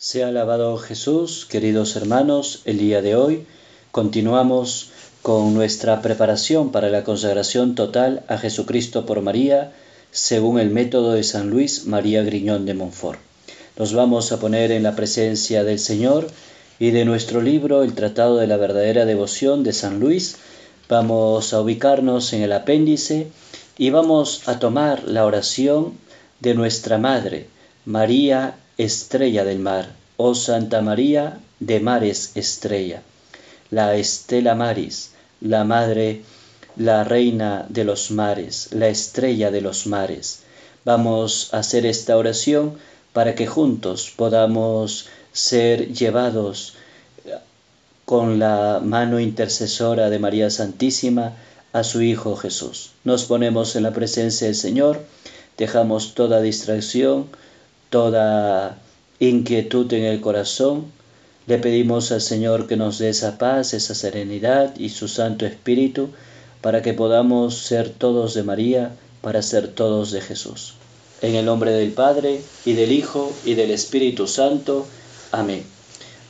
Sea alabado Jesús, queridos hermanos, el día de hoy continuamos con nuestra preparación para la consagración total a Jesucristo por María, según el método de San Luis María Griñón de Montfort. Nos vamos a poner en la presencia del Señor y de nuestro libro El Tratado de la Verdadera Devoción de San Luis. Vamos a ubicarnos en el apéndice y vamos a tomar la oración de nuestra Madre, María estrella del mar, oh Santa María de mares estrella, la Estela Maris, la Madre, la Reina de los mares, la estrella de los mares. Vamos a hacer esta oración para que juntos podamos ser llevados con la mano intercesora de María Santísima a su Hijo Jesús. Nos ponemos en la presencia del Señor, dejamos toda distracción, toda inquietud en el corazón, le pedimos al Señor que nos dé esa paz, esa serenidad y su Santo Espíritu para que podamos ser todos de María, para ser todos de Jesús. En el nombre del Padre, y del Hijo, y del Espíritu Santo. Amén.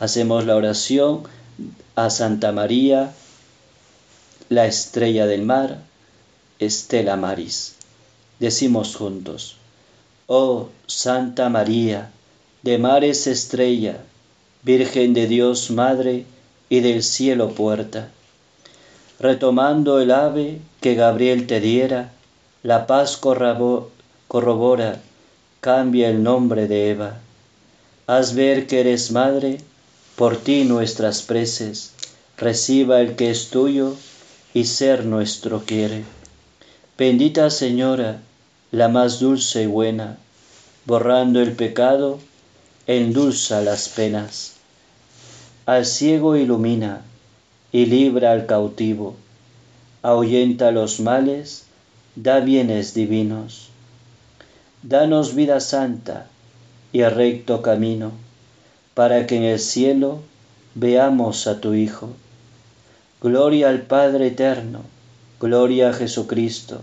Hacemos la oración a Santa María, la estrella del mar, Estela Maris. Decimos juntos, Oh Santa María, de mares estrella, Virgen de Dios Madre y del cielo puerta. Retomando el ave que Gabriel te diera, la paz corrobora, cambia el nombre de Eva. Haz ver que eres madre, por ti nuestras preces, reciba el que es tuyo y ser nuestro quiere. Bendita Señora, la más dulce y buena, borrando el pecado, endulza las penas. Al ciego ilumina y libra al cautivo, ahuyenta los males, da bienes divinos. Danos vida santa y recto camino, para que en el cielo veamos a tu Hijo. Gloria al Padre eterno, gloria a Jesucristo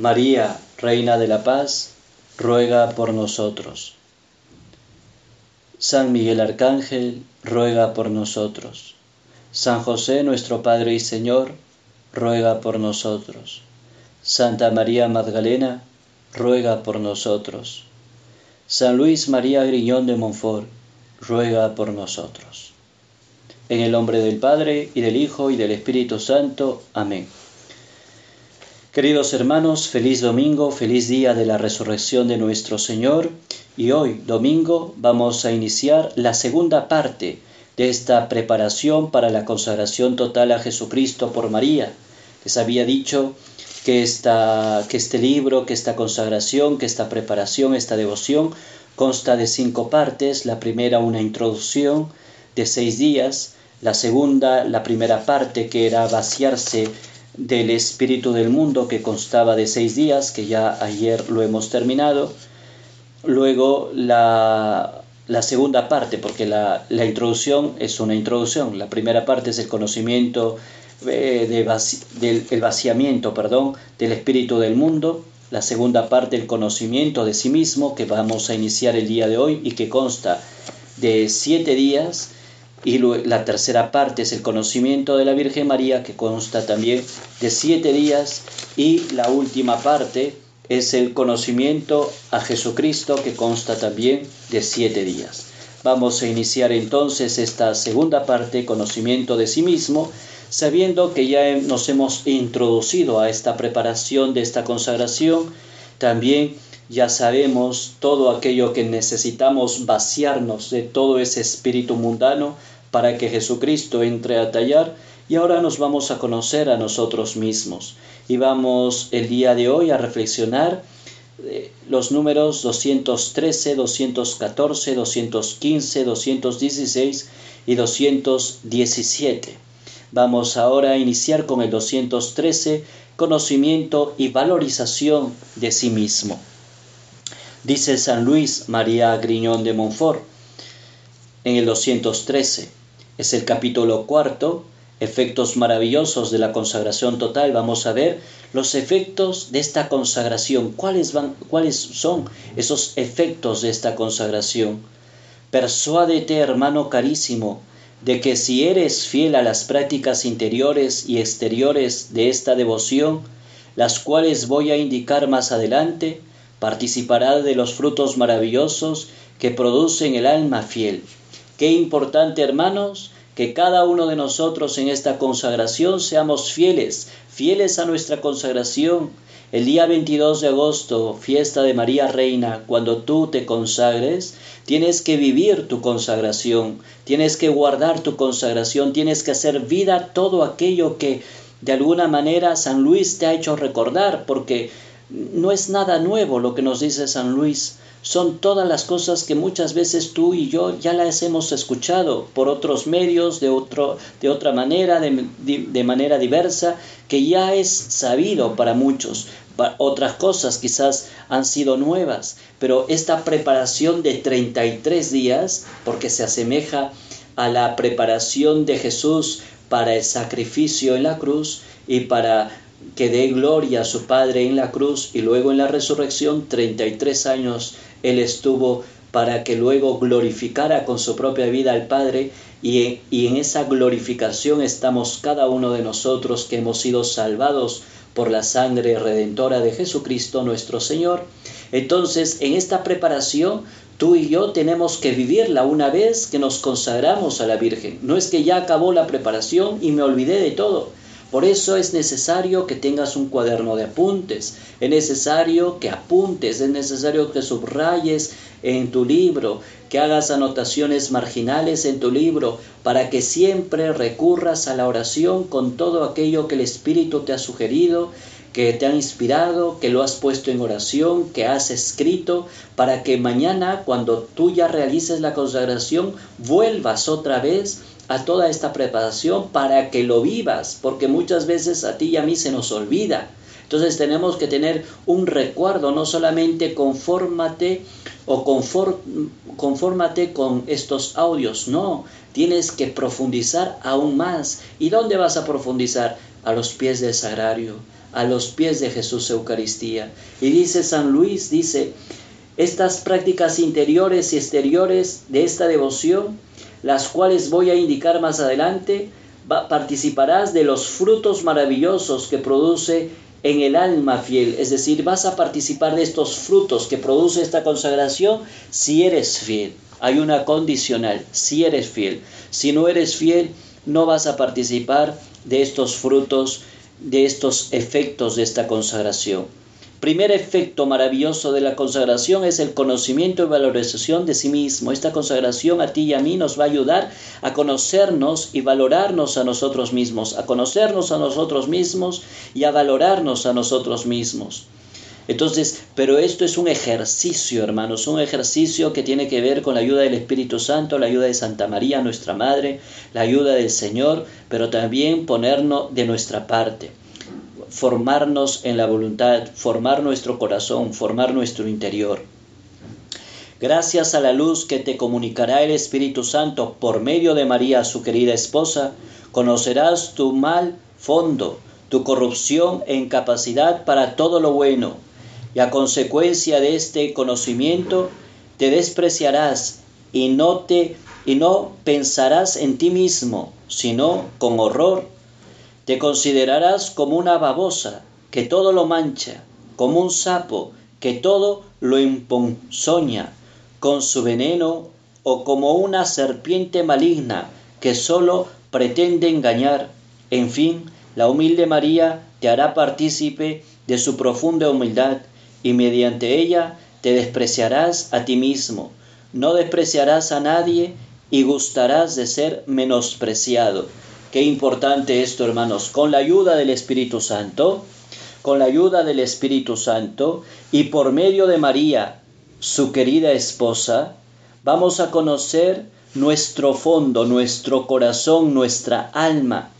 María, Reina de la Paz, ruega por nosotros. San Miguel Arcángel, ruega por nosotros. San José, nuestro Padre y Señor, ruega por nosotros. Santa María Magdalena, ruega por nosotros. San Luis María Griñón de Montfort, ruega por nosotros. En el nombre del Padre, y del Hijo, y del Espíritu Santo. Amén. Queridos hermanos, feliz domingo, feliz día de la resurrección de nuestro Señor y hoy, domingo, vamos a iniciar la segunda parte de esta preparación para la consagración total a Jesucristo por María. Les había dicho que, esta, que este libro, que esta consagración, que esta preparación, esta devoción consta de cinco partes. La primera, una introducción de seis días. La segunda, la primera parte, que era vaciarse del espíritu del mundo que constaba de seis días, que ya ayer lo hemos terminado. Luego la, segunda parte, porque la, introducción es una introducción. La primera parte es el conocimiento eh, del vaciamiento perdón, del espíritu del mundo. La segunda parte, el conocimiento de sí mismo, que vamos a iniciar el día de hoy y que consta de siete días y la tercera parte es el conocimiento de la Virgen María, que consta también de siete días. Y la última parte es el conocimiento a Jesucristo, que consta también de siete días. Vamos a iniciar entonces esta segunda parte, conocimiento de sí mismo, sabiendo que ya nos hemos introducido a esta preparación de esta consagración. También ya sabemos todo aquello que necesitamos vaciarnos de todo ese espíritu mundano para que Jesucristo entre a tallar y ahora nos vamos a conocer a nosotros mismos y vamos el día de hoy a reflexionar eh, los números 213, 214, 215, 216 y 217. Vamos ahora a iniciar con el 213, conocimiento y valorización de sí mismo. Dice San Luis María Griñón de Montfort en el 213, es el capítulo cuarto, efectos maravillosos de la consagración total, vamos a ver los efectos de esta consagración. ¿Cuáles, van, ¿Cuáles son esos efectos de esta consagración? Persuádete, hermano carísimo, de que si eres fiel a las prácticas interiores y exteriores de esta devoción, las cuales voy a indicar más adelante, participará de los frutos maravillosos que producen el alma fiel. Qué importante, hermanos, que cada uno de nosotros en esta consagración seamos fieles, fieles a nuestra consagración. El día 22 de agosto, fiesta de María Reina, cuando tú te consagres, tienes que vivir tu consagración, tienes que guardar tu consagración, tienes que hacer vida todo aquello que de alguna manera San Luis te ha hecho recordar, porque no es nada nuevo lo que nos dice San Luis son todas las cosas que muchas veces tú y yo ya las hemos escuchado por otros medios, de, otro, de otra manera, de, de manera diversa, que ya es sabido para muchos. Otras cosas quizás han sido nuevas, pero esta preparación de 33 días, porque se asemeja a la preparación de Jesús para el sacrificio en la cruz y para que dé gloria a su Padre en la cruz y luego en la resurrección, 33 años él estuvo para que luego glorificara con su propia vida al Padre y, y, en esa glorificación estamos cada uno de nosotros que hemos sido salvados por la sangre redentora de Jesucristo nuestro Señor. Entonces, en esta preparación, tú y yo tenemos que vivirla una vez que nos consagramos a la Virgen. No es que ya acabó la preparación y me olvidé de todo. Por eso es necesario que tengas un cuaderno de apuntes, es necesario que apuntes, es necesario que subrayes en tu libro, que hagas anotaciones marginales en tu libro, para que siempre recurras a la oración con todo aquello que el Espíritu te ha sugerido, que te ha inspirado, que lo has puesto en oración, que has escrito, para que mañana, cuando tú ya realices la consagración, vuelvas otra vez a toda esta preparación para que lo vivas, porque muchas veces a ti y a mí se nos olvida. Entonces tenemos que tener un recuerdo, no solamente confórmate o confórmate con estos audios, no, tienes que profundizar aún más. ¿Y dónde vas a profundizar? A los pies del sagrario, a los pies de Jesús Eucaristía. Y dice San Luis, dice, estas prácticas interiores y exteriores de esta devoción las cuales voy a indicar más adelante, participarás de los frutos maravillosos que produce en el alma fiel, es decir, vas a participar de estos frutos que produce esta consagración si eres fiel. Hay una condicional, si eres fiel. Si no eres fiel, no vas a participar de estos frutos, de estos efectos de esta consagración. Primer efecto maravilloso de la consagración es el conocimiento y valorización de sí mismo. Esta consagración a ti y a mí nos va a ayudar a conocernos y valorarnos a nosotros mismos, a conocernos a nosotros mismos y a valorarnos a nosotros mismos. Entonces, pero esto es un ejercicio, hermanos, un ejercicio que tiene que ver con la ayuda del Espíritu Santo, la ayuda de Santa María, nuestra Madre, la ayuda del Señor, pero también ponernos de nuestra parte formarnos en la voluntad, formar nuestro corazón, formar nuestro interior. Gracias a la luz que te comunicará el Espíritu Santo por medio de María, su querida esposa, conocerás tu mal fondo, tu corrupción e incapacidad para todo lo bueno, y a consecuencia de este conocimiento te despreciarás y no te y no pensarás en ti mismo, sino con horror te considerarás como una babosa que todo lo mancha, como un sapo que todo lo imponzoña con su veneno, o como una serpiente maligna que sólo pretende engañar. En fin, la humilde María te hará partícipe de su profunda humildad, y mediante ella te despreciarás a ti mismo. No despreciarás a nadie y gustarás de ser menospreciado. Qué importante esto, hermanos. Con la ayuda del Espíritu Santo con la ayuda del Espíritu Santo y por medio de María, su querida esposa, vamos a conocer nuestro fondo, nuestro corazón, nuestra alma.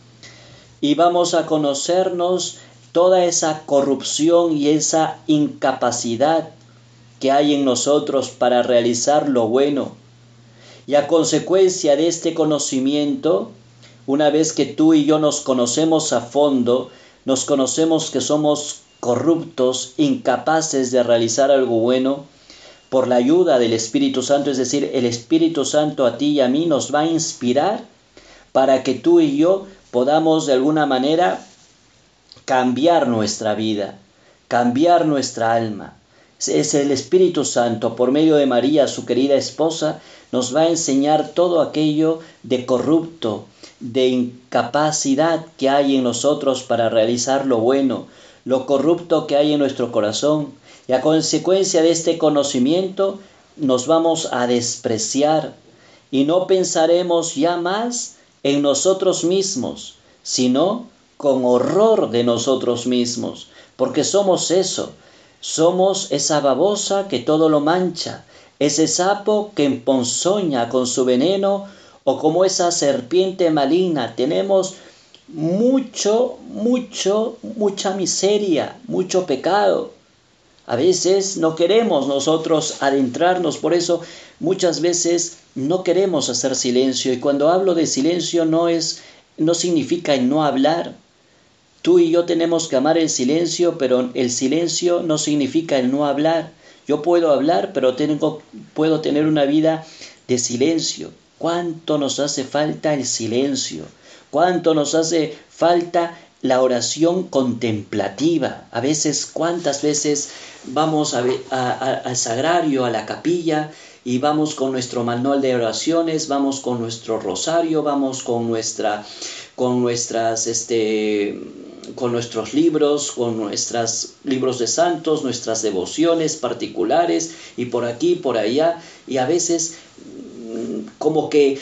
Y vamos a conocernos toda esa corrupción y esa incapacidad que hay en nosotros para realizar lo bueno. Y a consecuencia de este conocimiento, una vez que tú y yo nos conocemos a fondo, nos conocemos que somos corruptos, incapaces de realizar algo bueno, por la ayuda del Espíritu Santo, es decir, el Espíritu Santo a ti y a mí nos va a inspirar para que tú y yo podamos de alguna manera cambiar nuestra vida, cambiar nuestra alma. Es el Espíritu Santo, por medio de María, su querida esposa, nos va a enseñar todo aquello de corrupto, de incapacidad que hay en nosotros para realizar lo bueno, lo corrupto que hay en nuestro corazón, y a consecuencia de este conocimiento nos vamos a despreciar y no pensaremos ya más en nosotros mismos, sino con horror de nosotros mismos, porque somos eso, somos esa babosa que todo lo mancha, ese sapo que emponzoña con su veneno o como esa serpiente maligna. Tenemos mucho, mucho, mucha miseria, mucho pecado. A veces no queremos nosotros adentrarnos, por eso muchas veces no queremos hacer silencio y cuando hablo de silencio no es no significa no hablar. Tú y yo tenemos que amar el silencio, pero el silencio no significa el no hablar. Yo puedo hablar, pero tengo, puedo tener una vida de silencio. ¿Cuánto nos hace falta el silencio? ¿Cuánto nos hace falta la oración contemplativa. A veces, ¿cuántas veces vamos al sagrario, a la capilla, y vamos con nuestro manual de oraciones, vamos con nuestro rosario, vamos con nuestra, con nuestras, este, con nuestros libros, con nuestros libros de santos, nuestras devociones particulares, y por aquí, por allá, y a veces mm, como que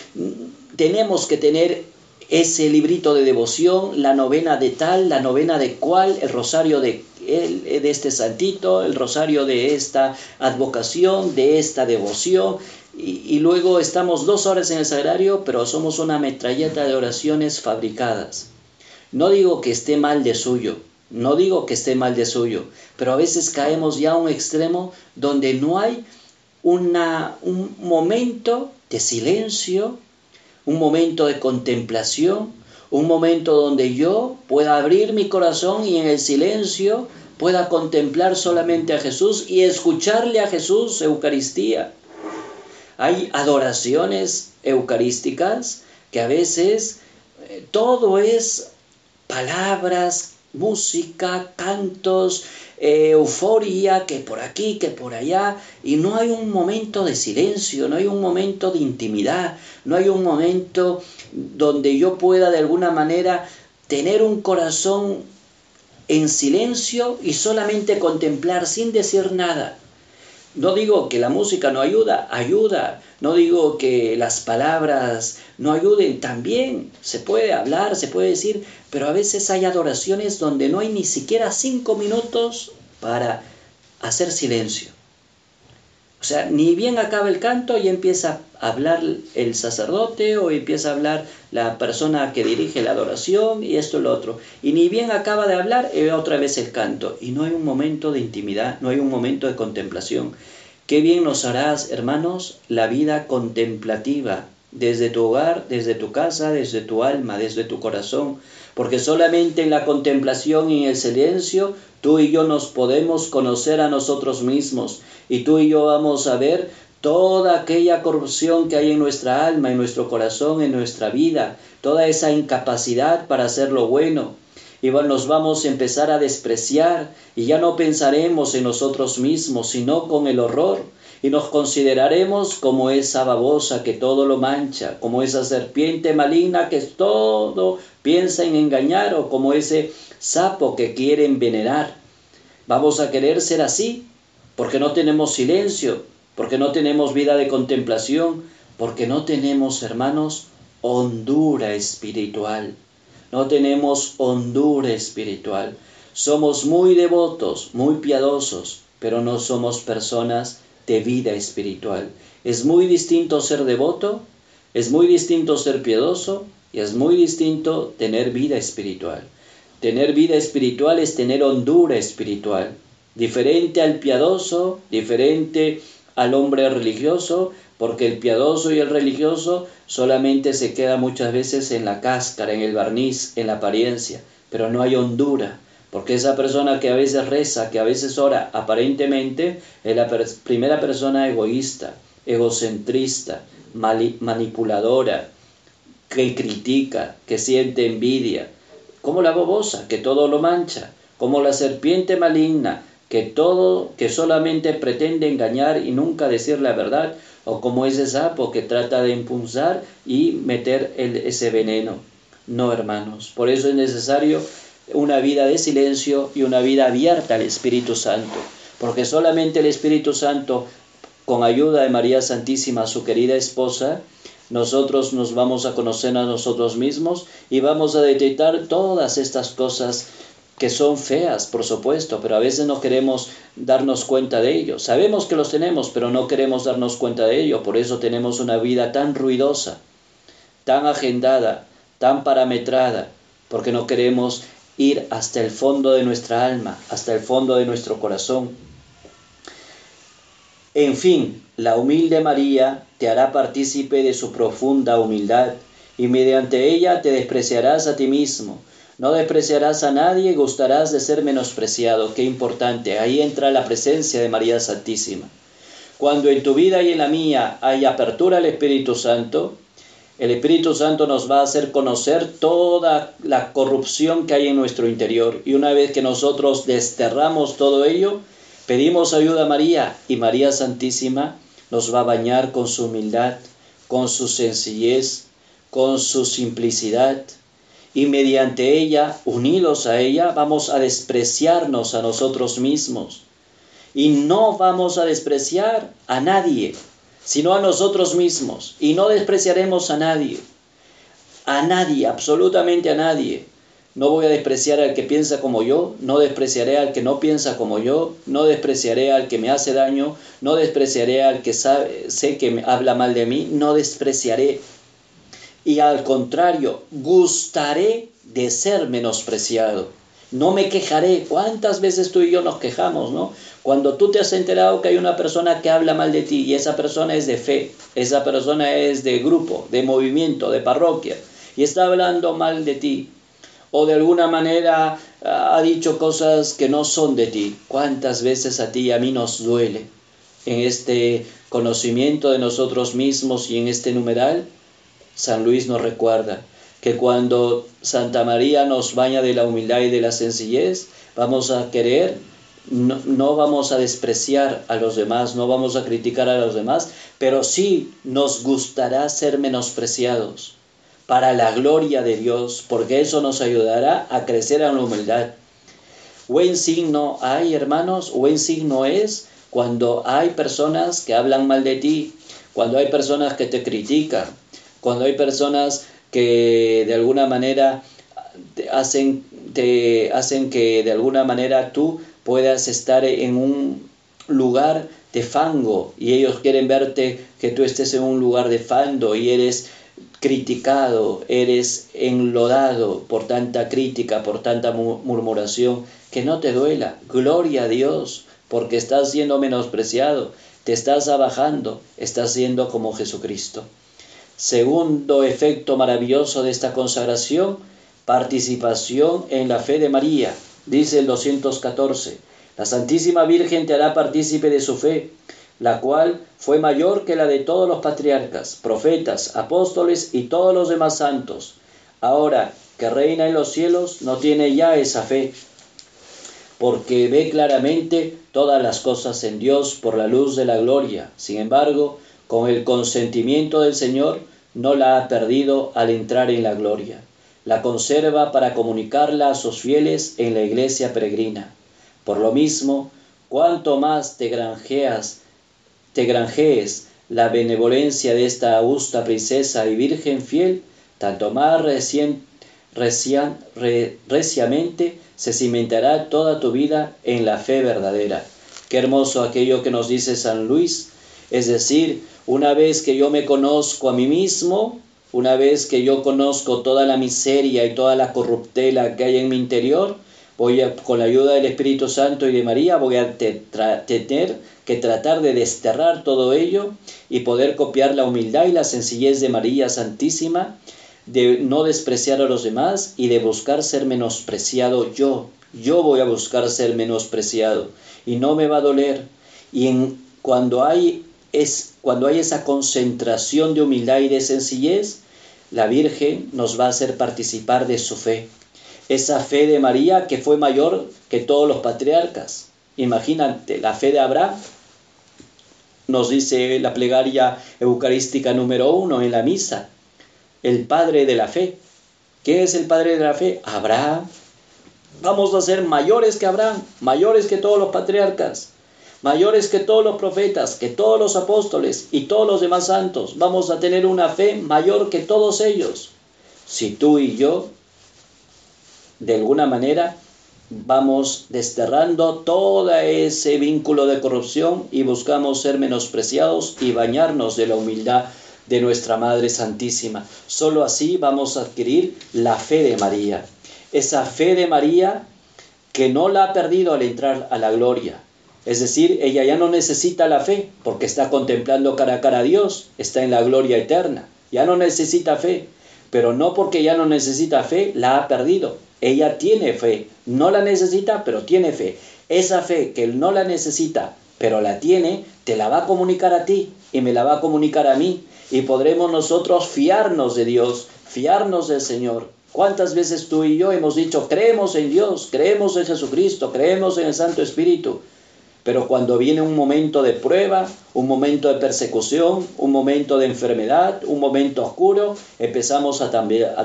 tenemos que tener ese librito de devoción, la novena de tal, la novena de cual, el rosario de, de este santito, el rosario de esta advocación, de esta devoción, y, y, luego estamos dos horas en el sagrario, pero somos una metralleta de oraciones fabricadas. No digo que esté mal de suyo, no digo que esté mal de suyo, pero a veces caemos ya a un extremo donde no hay una, un momento de silencio, un momento de contemplación, un momento donde yo pueda abrir mi corazón y en el silencio pueda contemplar solamente a Jesús y escucharle a Jesús Eucaristía. Hay adoraciones eucarísticas que a veces eh, todo es palabras, música, cantos, eh, euforia, que por aquí, que por allá, y no hay un momento de silencio, no hay un momento de intimidad, no hay un momento donde yo pueda de alguna manera tener un corazón en silencio y solamente contemplar sin decir nada. No digo que la música no ayuda, ayuda. No digo que las palabras no ayuden, también se puede hablar, se puede decir, pero a veces hay adoraciones donde no hay ni siquiera cinco minutos para hacer silencio. O sea, ni bien acaba el canto y empieza a hablar el sacerdote o empieza a hablar la persona que dirige la adoración y esto y lo otro. Y ni bien acaba de hablar y otra vez el canto. Y no hay un momento de intimidad, no hay un momento de contemplación. Qué bien nos harás, hermanos, la vida contemplativa, desde tu hogar, desde tu casa, desde tu alma, desde tu corazón, porque solamente en la contemplación y en el silencio tú y yo nos podemos conocer a nosotros mismos y tú y yo vamos a ver toda aquella corrupción que hay en nuestra alma, en nuestro corazón, en nuestra vida, toda esa incapacidad para hacer lo bueno. Y nos vamos a empezar a despreciar y ya no pensaremos en nosotros mismos, sino con el horror y nos consideraremos como esa babosa que todo lo mancha, como esa serpiente maligna que todo piensa en engañar o como ese sapo que quiere envenenar. Vamos a querer ser así porque no tenemos silencio, porque no tenemos vida de contemplación, porque no tenemos, hermanos, hondura espiritual. No tenemos hondura espiritual. Somos muy devotos, muy piadosos, pero no somos personas de vida espiritual. Es muy distinto ser devoto, es muy distinto ser piadoso y es muy distinto tener vida espiritual. Tener vida espiritual es tener hondura espiritual, diferente al piadoso, diferente al hombre religioso, porque el piadoso y el religioso solamente se queda muchas veces en la cáscara, en el barniz, en la apariencia, pero no hay hondura, porque esa persona que a veces reza, que a veces ora, aparentemente es la primera persona egoísta, egocentrista, manipuladora, que critica, que siente envidia, como la bobosa, que todo lo mancha, como la serpiente maligna, que todo, que solamente pretende engañar y nunca decir la verdad, o como ese sapo que trata de impulsar y meter ese veneno. No, hermanos, por eso es necesario una vida de silencio y una vida abierta al Espíritu Santo, porque solamente el Espíritu Santo, con ayuda de María Santísima, su querida esposa, nosotros nos vamos a conocer a nosotros mismos y vamos a detectar todas estas cosas que son feas, por supuesto, pero a veces no queremos darnos cuenta de ello. Sabemos que los tenemos, pero no queremos darnos cuenta de ello. Por eso tenemos una vida tan ruidosa, tan agendada, tan parametrada, porque no queremos ir hasta el fondo de nuestra alma, hasta el fondo de nuestro corazón. En fin, la humilde María te hará partícipe de su profunda humildad, y mediante ella te despreciarás a ti mismo no despreciarás a nadie gustarás de ser menospreciado. Qué importante. Ahí entra la presencia de María Santísima. Cuando en tu vida y en la mía hay apertura al Espíritu Santo, el Espíritu Santo nos va a hacer conocer toda la corrupción que hay en nuestro interior. Y una vez que nosotros desterramos todo ello, pedimos ayuda a María y María Santísima nos va a bañar con su humildad, con su sencillez, con su simplicidad, y mediante ella, unidos a ella, vamos a despreciarnos a nosotros mismos. Y no vamos a despreciar a nadie, sino a nosotros mismos. Y no despreciaremos a nadie. A nadie, absolutamente a nadie. No voy a despreciar al que piensa como yo, no despreciaré al que no piensa como yo, no despreciaré al que me hace daño, no despreciaré al que sé que me habla mal de mí, no despreciaré y al contrario, gustaré de ser menospreciado. No me quejaré. ¿Cuántas veces tú y yo nos quejamos, no? Cuando tú te has enterado que hay una persona que habla mal de ti y esa persona es de fe, esa persona es de grupo, de movimiento, de parroquia, y está hablando mal de ti, o de alguna manera ah, ha dicho cosas que no son de ti. ¿Cuántas veces a ti y a mí nos duele en este conocimiento de nosotros mismos y en este numeral? San Luis nos recuerda que cuando Santa María nos baña de la humildad y de la sencillez, vamos a querer, no, vamos a despreciar a los demás, no vamos a criticar a los demás, pero sí nos gustará ser menospreciados para la gloria de Dios, porque eso nos ayudará a crecer en la humildad. Buen signo hay, hermanos, buen signo es cuando hay personas que hablan mal de ti, cuando hay personas que te critican, cuando hay personas que de alguna manera te hacen, te hacen que de alguna manera tú puedas estar en un lugar de fango y ellos quieren verte que tú estés en un lugar de fango y eres criticado, eres enlodado por tanta crítica, por tanta murmuración, que no te duela. Gloria a Dios, porque estás siendo menospreciado, te estás abajando, estás siendo como Jesucristo. Segundo efecto maravilloso de esta consagración, participación en la fe de María. Dice el 214, la Santísima Virgen te hará partícipe de su fe, la cual fue mayor que la de todos los patriarcas, profetas, apóstoles y todos los demás santos. Ahora que reina en los cielos, no tiene ya esa fe, porque ve claramente todas las cosas en Dios por la luz de la gloria. Sin embargo, con el consentimiento del Señor, no la ha perdido al entrar en la gloria. La conserva para comunicarla a sus fieles en la iglesia peregrina. Por lo mismo, cuanto más te granjeas, te granjees la benevolencia de esta augusta princesa y virgen fiel, tanto más reciamente se cimentará toda tu vida en la fe verdadera. Qué hermoso aquello que nos dice San Luis, es decir, una vez que yo me conozco a mí mismo, una vez que yo conozco toda la miseria y toda la corruptela que hay en mi interior, voy a, con la ayuda del Espíritu Santo y de María, voy a tener que tratar de desterrar todo ello y poder copiar la humildad y la sencillez de María Santísima, de no despreciar a los demás y de buscar ser menospreciado yo. Yo voy a buscar ser menospreciado y no me va a doler. Y en, cuando hay es cuando hay esa concentración de humildad y de sencillez, la Virgen nos va a hacer participar de su fe. Esa fe de María que fue mayor que todos los patriarcas. Imagínate, la fe de Abraham, nos dice la plegaria eucarística número uno en la misa, el padre de la fe. ¿Qué es el padre de la fe? Abraham. Vamos a ser mayores que Abraham, mayores que todos los patriarcas mayores que todos los profetas, que todos los apóstoles y todos los demás santos. Vamos a tener una fe mayor que todos ellos. Si tú y yo, de alguna manera, vamos desterrando todo ese vínculo de corrupción y buscamos ser menospreciados y bañarnos de la humildad de nuestra Madre Santísima. Solo así vamos a adquirir la fe de María. Esa fe de María que no la ha perdido al entrar a la gloria, es decir, ella ya no necesita la fe porque está contemplando cara a cara a Dios, está en la gloria eterna, ya no necesita fe, pero no porque ya no necesita fe, la ha perdido. Ella tiene fe, no la necesita, pero tiene fe. Esa fe que no la necesita, pero la tiene, te la va a comunicar a ti y me la va a comunicar a mí y podremos nosotros fiarnos de Dios, fiarnos del Señor. ¿Cuántas veces tú y yo hemos dicho, creemos en Dios, creemos en Jesucristo, creemos en el Santo Espíritu? Pero cuando viene un momento de prueba, un momento de persecución, un momento de enfermedad, un momento oscuro, empezamos a,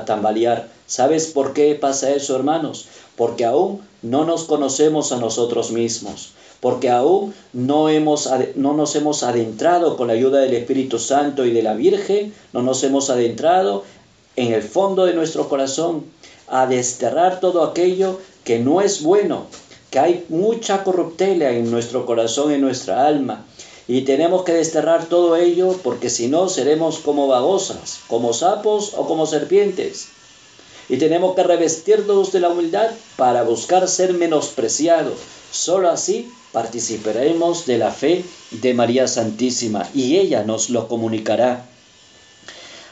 tambalear. ¿Sabes por qué pasa eso, hermanos? Porque aún no nos conocemos a nosotros mismos, porque aún no, hemos, no nos hemos adentrado con la ayuda del Espíritu Santo y de la Virgen, no nos hemos adentrado en el fondo de nuestro corazón a desterrar todo aquello que no es bueno, que hay mucha corruptela en nuestro corazón, en nuestra alma, y tenemos que desterrar todo ello porque si no seremos como babosas, como sapos o como serpientes. Y tenemos que revestirnos de la humildad para buscar ser menospreciados. Solo así participaremos de la fe de María Santísima y ella nos lo comunicará.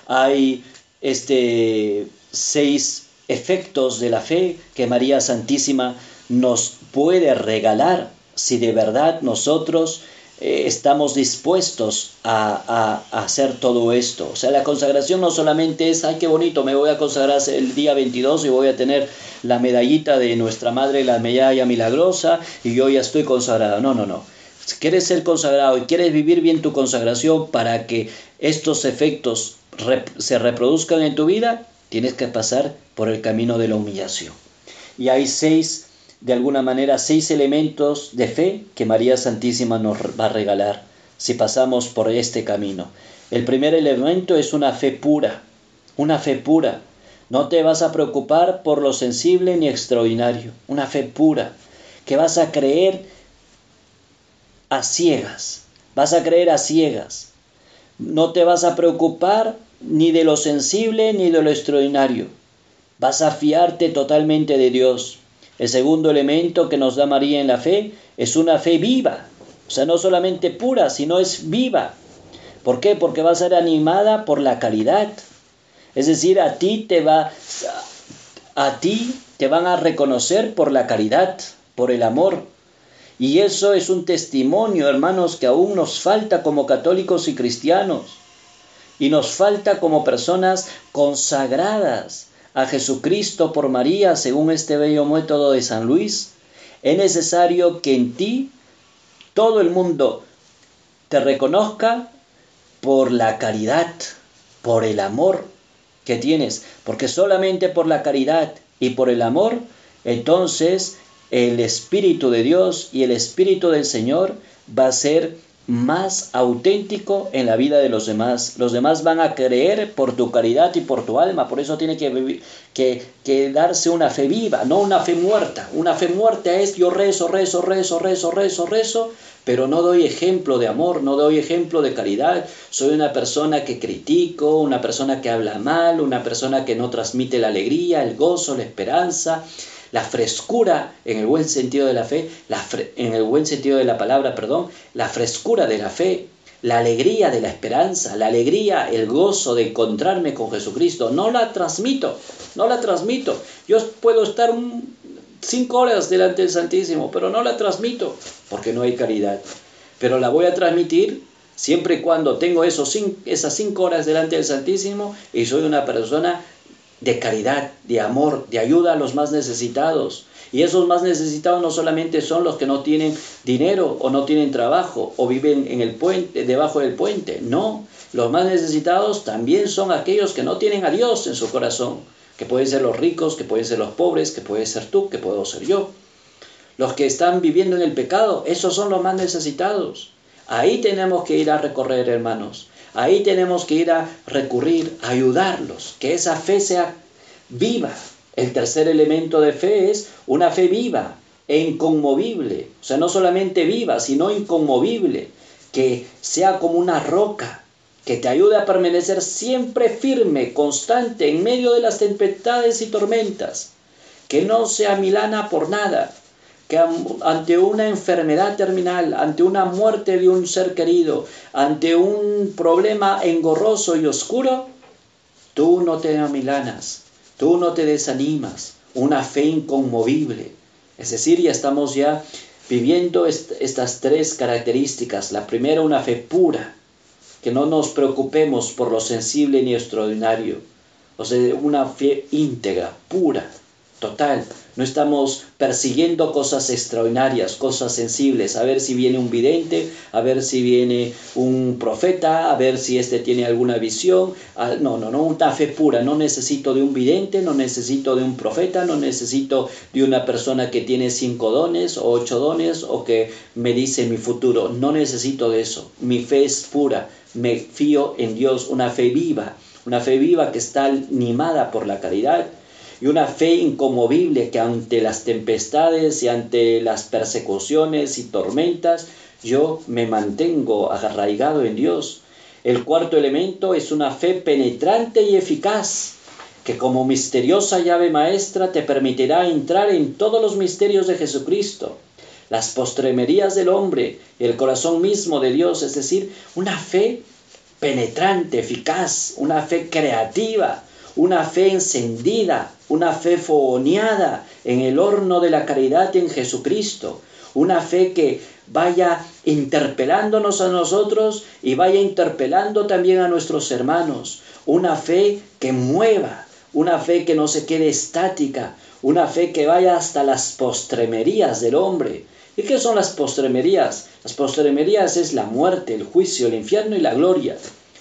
Hay este seis efectos de la fe que María Santísima nos puede regalar si de verdad nosotros eh, estamos dispuestos a, hacer todo esto. O sea, la consagración no solamente es, ay, qué bonito, me voy a consagrar el día 22 y voy a tener la medallita de nuestra madre, la medalla milagrosa, y yo ya estoy consagrado. No, no, no. Si quieres ser consagrado y quieres vivir bien tu consagración para que estos efectos se reproduzcan en tu vida, tienes que pasar por el camino de la humillación. Y hay seis de alguna manera seis elementos de fe que María Santísima nos va a regalar si pasamos por este camino. El primer elemento es una fe pura, una fe pura. No te vas a preocupar por lo sensible ni extraordinario, una fe pura, que vas a creer a ciegas, vas a creer a ciegas. No te vas a preocupar ni de lo sensible ni de lo extraordinario. Vas a fiarte totalmente de Dios. El segundo elemento que nos da María en la fe es una fe viva, o sea, no solamente pura, sino es viva. ¿Por qué? Porque va a ser animada por la caridad. Es decir, a ti te va a ti te van a reconocer por la caridad, por el amor. Y eso es un testimonio, hermanos, que aún nos falta como católicos y cristianos. Y nos falta como personas consagradas a Jesucristo por María, según este bello método de San Luis, es necesario que en ti todo el mundo te reconozca por la caridad, por el amor que tienes, porque solamente por la caridad y por el amor, entonces el Espíritu de Dios y el Espíritu del Señor va a ser más auténtico en la vida de los demás. Los demás van a creer por tu caridad y por tu alma. Por eso tiene que, que, darse una fe viva, no una fe muerta. Una fe muerta es yo rezo, rezo, rezo, rezo, rezo, rezo, pero no doy ejemplo de amor, no doy ejemplo de caridad. Soy una persona que critico, una persona que habla mal, una persona que no transmite la alegría, el gozo, la esperanza la frescura en el buen sentido de la fe, en el buen sentido de la palabra, perdón, la frescura de la fe, la alegría de la esperanza, la alegría, el gozo de encontrarme con Jesucristo. No la transmito, no la transmito. Yo puedo estar cinco horas delante del Santísimo, pero no la transmito porque no hay caridad. Pero la voy a transmitir siempre y cuando tengo esos, esas cinco horas delante del Santísimo y soy una persona de caridad, de amor, de ayuda a los más necesitados. Y esos más necesitados no solamente son los que no tienen dinero o no tienen trabajo o viven en el puente, debajo del puente. No, los más necesitados también son aquellos que no tienen a Dios en su corazón, que pueden ser los ricos, que pueden ser los pobres, que puede ser tú, que puedo ser yo. Los que están viviendo en el pecado, esos son los más necesitados. Ahí tenemos que ir a recorrer, hermanos. Ahí tenemos que ir a recurrir, a ayudarlos, que esa fe sea viva. El tercer elemento de fe es una fe viva e inconmovible. O sea, no solamente viva, sino inconmovible, que sea como una roca, que te ayude a permanecer siempre firme, constante, en medio de las tempestades y tormentas, que no sea milana por nada, ante una enfermedad terminal, ante una muerte de un ser querido, ante un problema engorroso y oscuro, tú no te amilanas, tú no te desanimas, una fe inconmovible. Es decir, ya estamos ya viviendo estas tres características. La primera, una fe pura, que no nos preocupemos por lo sensible ni extraordinario. O sea, una fe íntegra, pura, total. No estamos persiguiendo cosas extraordinarias, cosas sensibles, a ver si viene un vidente, a ver si viene un profeta, a ver si éste tiene alguna visión. Ah, no, no, no, una fe pura. No necesito de un vidente, no necesito de un profeta, no necesito de una persona que tiene cinco dones o ocho dones o que me dice mi futuro. No necesito de eso. Mi fe es pura. Me fío en Dios, una fe viva, una fe viva que está animada por la caridad y una fe incomovible que ante las tempestades y ante las persecuciones y tormentas yo me mantengo arraigado en Dios. El cuarto elemento es una fe penetrante y eficaz que como misteriosa llave maestra te permitirá entrar en todos los misterios de Jesucristo, las postremerías del hombre, el corazón mismo de Dios, es decir, una fe penetrante, eficaz, una fe creativa, una fe encendida, una fe fogoneada en el horno de la caridad en Jesucristo, una fe que vaya interpelándonos a nosotros y vaya interpelando también a nuestros hermanos, una fe que mueva, una fe que no se quede estática, una fe que vaya hasta las postremerías del hombre. ¿Y qué son las postremerías? Las postremerías es la muerte, el juicio, el infierno y la gloria.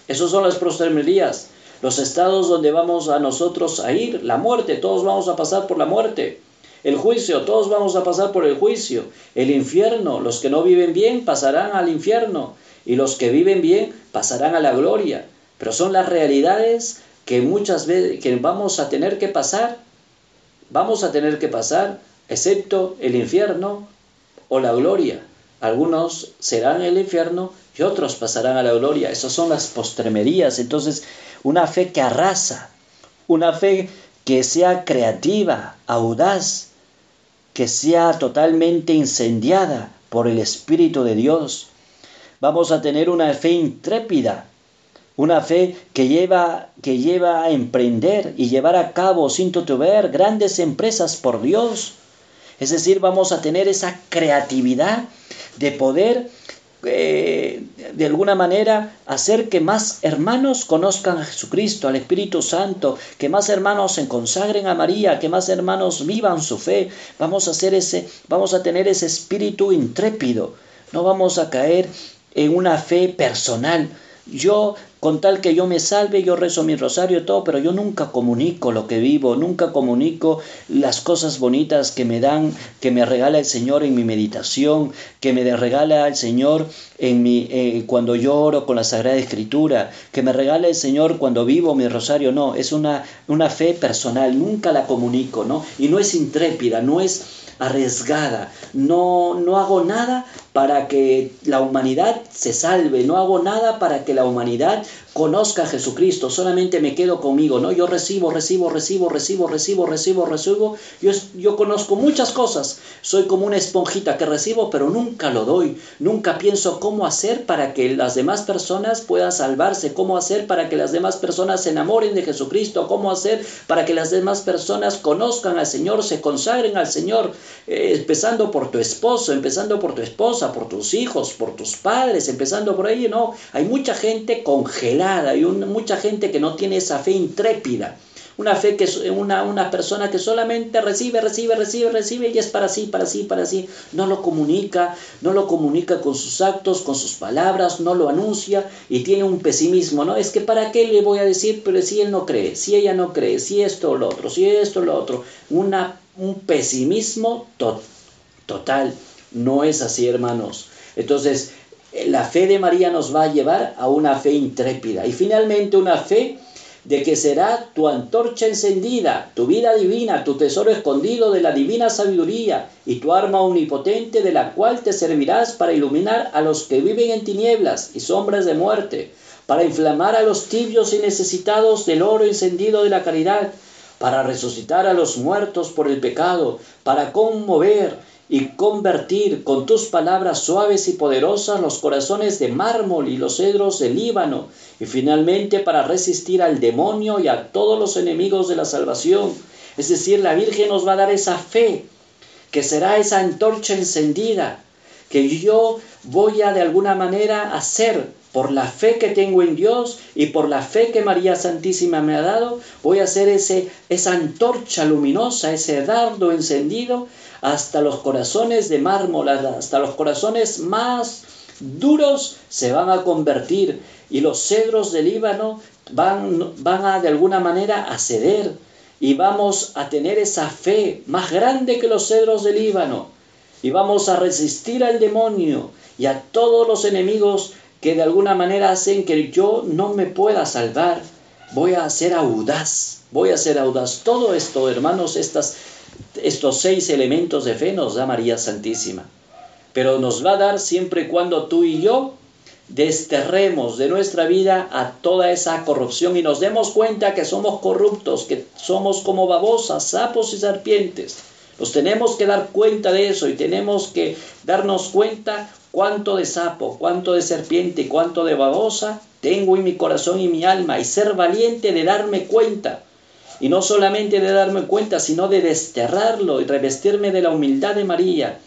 Esas son las postremerías los estados donde vamos a nosotros a ir, la muerte, todos vamos a pasar por la muerte. El juicio, todos vamos a pasar por el juicio. El infierno, los que no viven bien pasarán al infierno y los que viven bien pasarán a la gloria. Pero son las realidades que muchas veces que vamos a tener que pasar. Vamos a tener que pasar, excepto el infierno o la gloria. Algunos serán el infierno y otros pasarán a la gloria. Esas son las postremerías. Entonces, una fe que arrasa, una fe que sea creativa, audaz, que sea totalmente incendiada por el Espíritu de Dios. Vamos a tener una fe intrépida, una fe que lleva, que lleva a emprender y llevar a cabo sin titubear grandes empresas por Dios. Es decir, vamos a tener esa creatividad de poder eh, de alguna manera hacer que más hermanos conozcan a Jesucristo, al Espíritu Santo, que más hermanos se consagren a María, que más hermanos vivan su fe. Vamos a hacer ese, vamos a tener ese espíritu intrépido. No vamos a caer en una fe personal. Yo con tal que yo me salve, yo rezo mi rosario y todo, pero yo nunca comunico lo que vivo, nunca comunico las cosas bonitas que me dan, que me regala el Señor en mi meditación, que me regala el Señor en mi, eh, cuando lloro con la Sagrada Escritura, que me regala el Señor cuando vivo mi rosario. No, es una, una fe personal, nunca la comunico, ¿no? Y no es intrépida, no es arriesgada, no, no hago nada para que la humanidad se salve, no hago nada para que la humanidad conozca a Jesucristo, solamente me quedo conmigo, ¿no? Yo recibo, recibo, recibo, recibo, recibo, recibo, recibo. Yo, yo conozco muchas cosas, soy como una esponjita que recibo, pero nunca lo doy, nunca pienso cómo hacer para que las demás personas puedan salvarse, cómo hacer para que las demás personas se enamoren de Jesucristo, cómo hacer para que las demás personas conozcan al Señor, se consagren al Señor, eh, empezando por tu esposo, empezando por tu esposa, por tus hijos, por tus padres, empezando por ahí, ¿no? Hay mucha gente congelada hay mucha gente que no tiene esa fe intrépida. Una fe que es una, una persona que solamente recibe, recibe, recibe, recibe y es para sí, para sí, para sí. No lo comunica, no lo comunica con sus actos, con sus palabras, no lo anuncia y tiene un pesimismo, ¿no? Es que para qué le voy a decir, pero si él no cree, si ella no cree, si esto o lo otro, si esto o lo otro. Una, un pesimismo total. No es así, hermanos. Entonces, la fe de María nos va a llevar a una fe intrépida y finalmente una fe de que será tu antorcha encendida, tu vida divina, tu tesoro escondido de la divina sabiduría y tu arma omnipotente de la cual te servirás para iluminar a los que viven en tinieblas y sombras de muerte, para inflamar a los tibios y necesitados del oro encendido de la caridad, para resucitar a los muertos por el pecado, para conmover y convertir con tus palabras suaves y poderosas los corazones de mármol y los cedros de Líbano, y finalmente para resistir al demonio y a todos los enemigos de la salvación. Es decir, la Virgen nos va a dar esa fe, que será esa antorcha encendida, que yo voy a de alguna manera hacer por la fe que tengo en Dios y por la fe que María Santísima me ha dado, voy a hacer ese, esa antorcha luminosa, ese dardo encendido hasta los corazones de mármol, hasta los corazones más duros se van a convertir y los cedros del Líbano van, van a de alguna manera a ceder y vamos a tener esa fe más grande que los cedros del Líbano y vamos a resistir al demonio y a todos los enemigos que de alguna manera hacen que yo no me pueda salvar. Voy a ser audaz, voy a ser audaz. Todo esto, hermanos, estas estos seis elementos de fe nos da María Santísima. Pero nos va a dar siempre y cuando tú y yo desterremos de nuestra vida a toda esa corrupción y nos demos cuenta que somos corruptos, que somos como babosas, sapos y serpientes. Nos tenemos que dar cuenta de eso y tenemos que darnos cuenta cuánto de sapo, cuánto de serpiente y cuánto de babosa tengo en mi corazón y mi alma y ser valiente de darme cuenta y no solamente de darme cuenta, sino de desterrarlo y revestirme de la humildad de María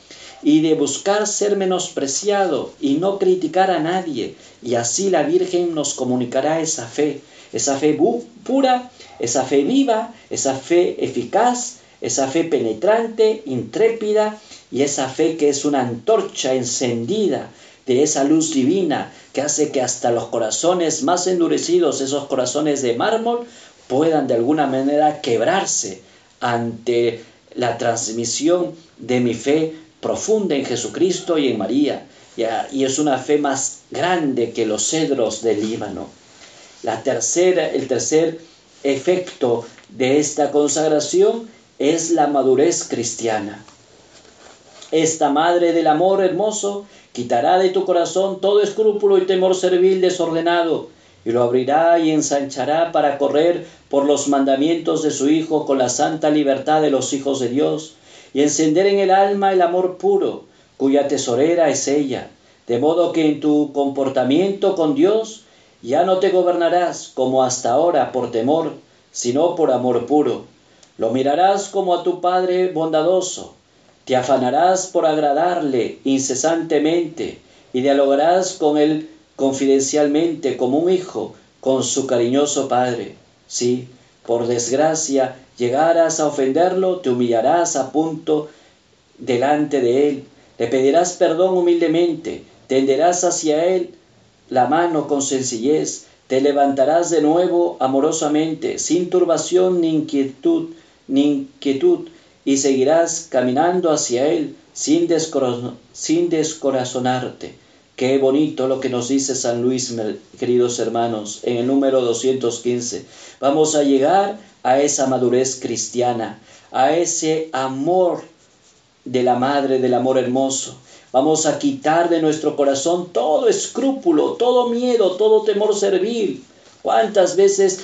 y de buscar ser menospreciado y no criticar a nadie. Y así la Virgen nos comunicará esa fe, esa fe pura, esa fe viva, esa fe eficaz, esa fe penetrante, intrépida y esa fe que es una antorcha encendida de esa luz divina que hace que hasta los corazones más endurecidos, esos corazones de mármol, puedan de alguna manera quebrarse ante la transmisión de mi fe profunda en Jesucristo y en María. Y es una fe más grande que los cedros del Líbano. La tercera, el tercer efecto de esta consagración es la madurez cristiana. Esta madre del amor hermoso quitará de tu corazón todo escrúpulo y temor servil desordenado y lo abrirá y ensanchará para correr por los mandamientos de su Hijo con la santa libertad de los hijos de Dios, y encender en el alma el amor puro, cuya tesorera es ella, de modo que en tu comportamiento con Dios ya no te gobernarás como hasta ahora por temor, sino por amor puro. Lo mirarás como a tu Padre bondadoso, te afanarás por agradarle incesantemente y dialogarás con él confidencialmente como un hijo con su cariñoso padre. Si, por desgracia, llegaras a ofenderlo, te humillarás a punto delante de él, le pedirás perdón humildemente, tenderás hacia él la mano con sencillez, Te levantarás de nuevo amorosamente, sin turbación ni inquietud, ni inquietud, y seguirás caminando hacia Él sin, sin descorazonarte. Qué bonito lo que nos dice San Luis, queridos hermanos, en el número 215. Vamos a llegar a esa madurez cristiana, a ese amor de la Madre, del amor hermoso. Vamos a quitar de nuestro corazón todo escrúpulo, todo miedo, todo temor servil. ¿Cuántas veces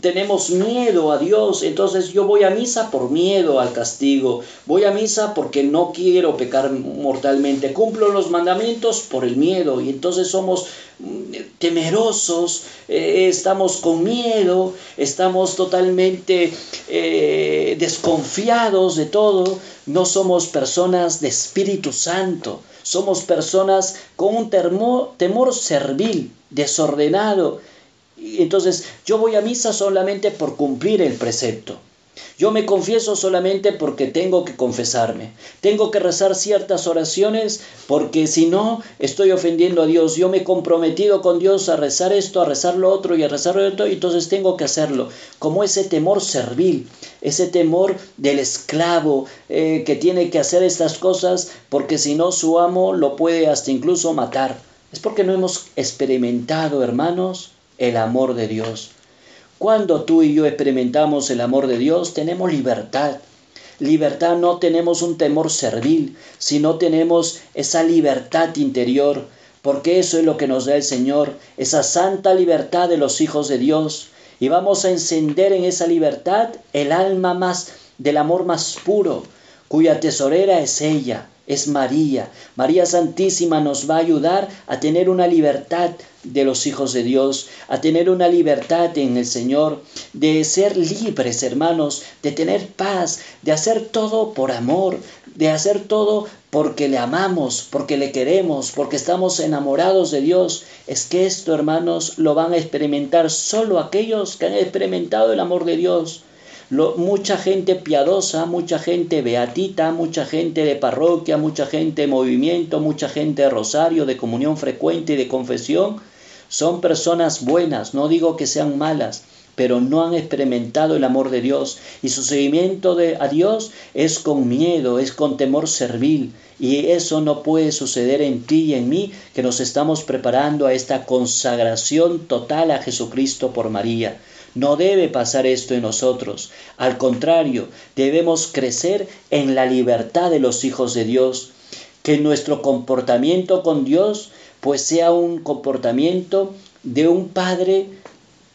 tenemos miedo a Dios? Entonces yo voy a misa por miedo al castigo. Voy a misa porque no quiero pecar mortalmente. Cumplo los mandamientos por el miedo. Y entonces somos mm, temerosos, eh, estamos con miedo, estamos totalmente eh, desconfiados de todo. No somos personas de Espíritu Santo. Somos personas con un temor servil, desordenado entonces yo voy a misa solamente por cumplir el precepto. Yo me confieso solamente porque tengo que confesarme. Tengo que rezar ciertas oraciones porque si no estoy ofendiendo a Dios. Yo me he comprometido con Dios a rezar esto, a rezar lo otro y a rezar lo otro y entonces tengo que hacerlo. Como ese temor servil, ese temor del esclavo eh, que tiene que hacer estas cosas porque si no su amo lo puede hasta incluso matar. Es porque no hemos experimentado, hermanos, el amor de Dios. Cuando tú y yo experimentamos el amor de Dios, tenemos libertad. Libertad no tenemos un temor servil, sino tenemos esa libertad interior, porque eso es lo que nos da el Señor, esa santa libertad de los hijos de Dios. Y vamos a encender en esa libertad el alma más del amor más puro, cuya tesorera es ella, es María. María Santísima nos va a ayudar a tener una libertad de los hijos de Dios, a tener una libertad en el Señor, de ser libres, hermanos, de tener paz, de hacer todo por amor, de hacer todo porque le amamos, porque le queremos, porque estamos enamorados de Dios. Es que esto, hermanos, lo van a experimentar solo aquellos que han experimentado el amor de Dios mucha gente piadosa, mucha gente beatita, mucha gente de parroquia, mucha gente de movimiento, mucha gente de rosario, de comunión frecuente y de confesión, son personas buenas, no digo que sean malas, pero no han experimentado el amor de Dios y su seguimiento de, a Dios es con miedo, es con temor servil y eso no puede suceder en ti y en mí que nos estamos preparando a esta consagración total a Jesucristo por María. No debe pasar esto en nosotros. Al contrario, debemos crecer en la libertad de los hijos de Dios. Que nuestro comportamiento con Dios pues sea un comportamiento de un padre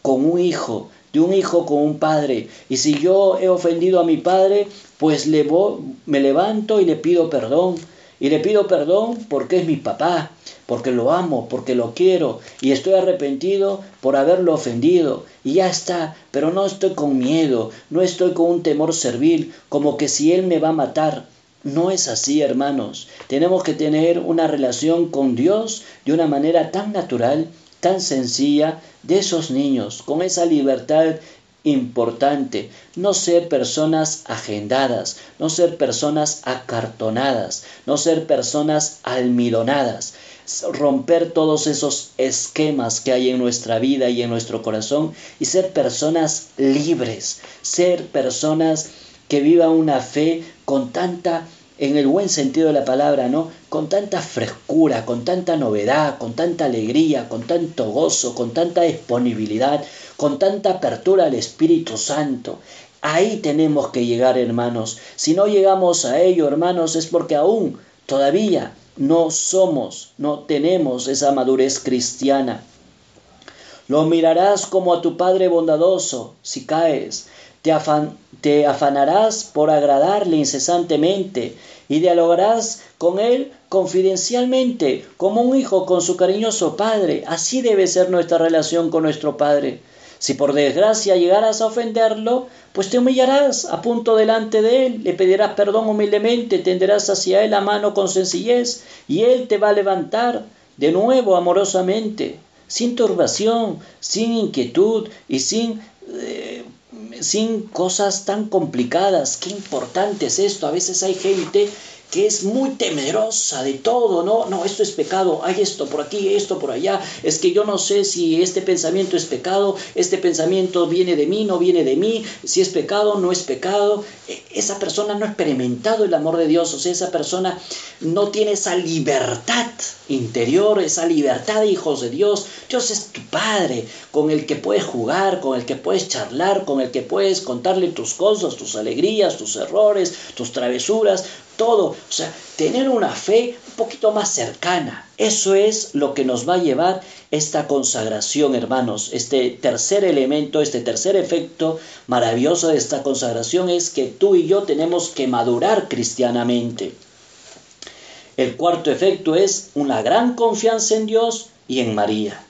con un hijo, de un hijo con un padre. Y si yo he ofendido a mi padre, pues me levanto y le pido perdón. Y le pido perdón porque es mi papá, porque lo amo, porque lo quiero y estoy arrepentido por haberlo ofendido. Y ya está, pero no estoy con miedo, no estoy con un temor servil, como que si él me va a matar. No es así, hermanos. Tenemos que tener una relación con Dios de una manera tan natural, tan sencilla, de esos niños, con esa libertad importante, no ser personas agendadas, no ser personas acartonadas, no ser personas almidonadas, romper todos esos esquemas que hay en nuestra vida y en nuestro corazón y ser personas libres, ser personas que vivan una fe con tanta en el buen sentido de la palabra, ¿no? Con tanta frescura, con tanta novedad, con tanta alegría, con tanto gozo, con tanta disponibilidad, con tanta apertura al Espíritu Santo. Ahí tenemos que llegar, hermanos. Si no llegamos a ello, hermanos, es porque aún todavía no somos, no tenemos esa madurez cristiana. Lo mirarás como a tu Padre bondadoso si caes. Te, te afanarás por agradarle incesantemente y dialogarás con él confidencialmente, como un hijo con su cariñoso padre. Así debe ser nuestra relación con nuestro Padre. Si por desgracia llegaras a ofenderlo, pues te humillarás a punto delante de él, le pedirás perdón humildemente, tenderás hacia él la mano con sencillez, y él te va a levantar de nuevo amorosamente, sin turbación, sin inquietud y sin eh, sin cosas tan complicadas. Qué importante es esto. A veces hay gente que es muy temerosa de todo, ¿no? No, esto es pecado, hay esto por aquí, esto por allá, es que yo no sé si este pensamiento es pecado, este pensamiento viene de mí, no viene de mí, si es pecado, no es pecado. E, esa persona no ha experimentado el amor de Dios, o sea, esa persona no tiene esa libertad interior, esa libertad de hijos de Dios. Dios es tu Padre, con el que puedes jugar, con el que puedes charlar, con el que puedes contarle tus cosas, tus alegrías, tus errores, tus travesuras, todo. O sea, tener una fe un poquito más cercana. Eso es lo que nos va a llevar esta consagración, hermanos. Este tercer elemento, este tercer efecto maravilloso de esta consagración es que tú y yo tenemos que madurar cristianamente. El cuarto efecto es una gran confianza en Dios y en María.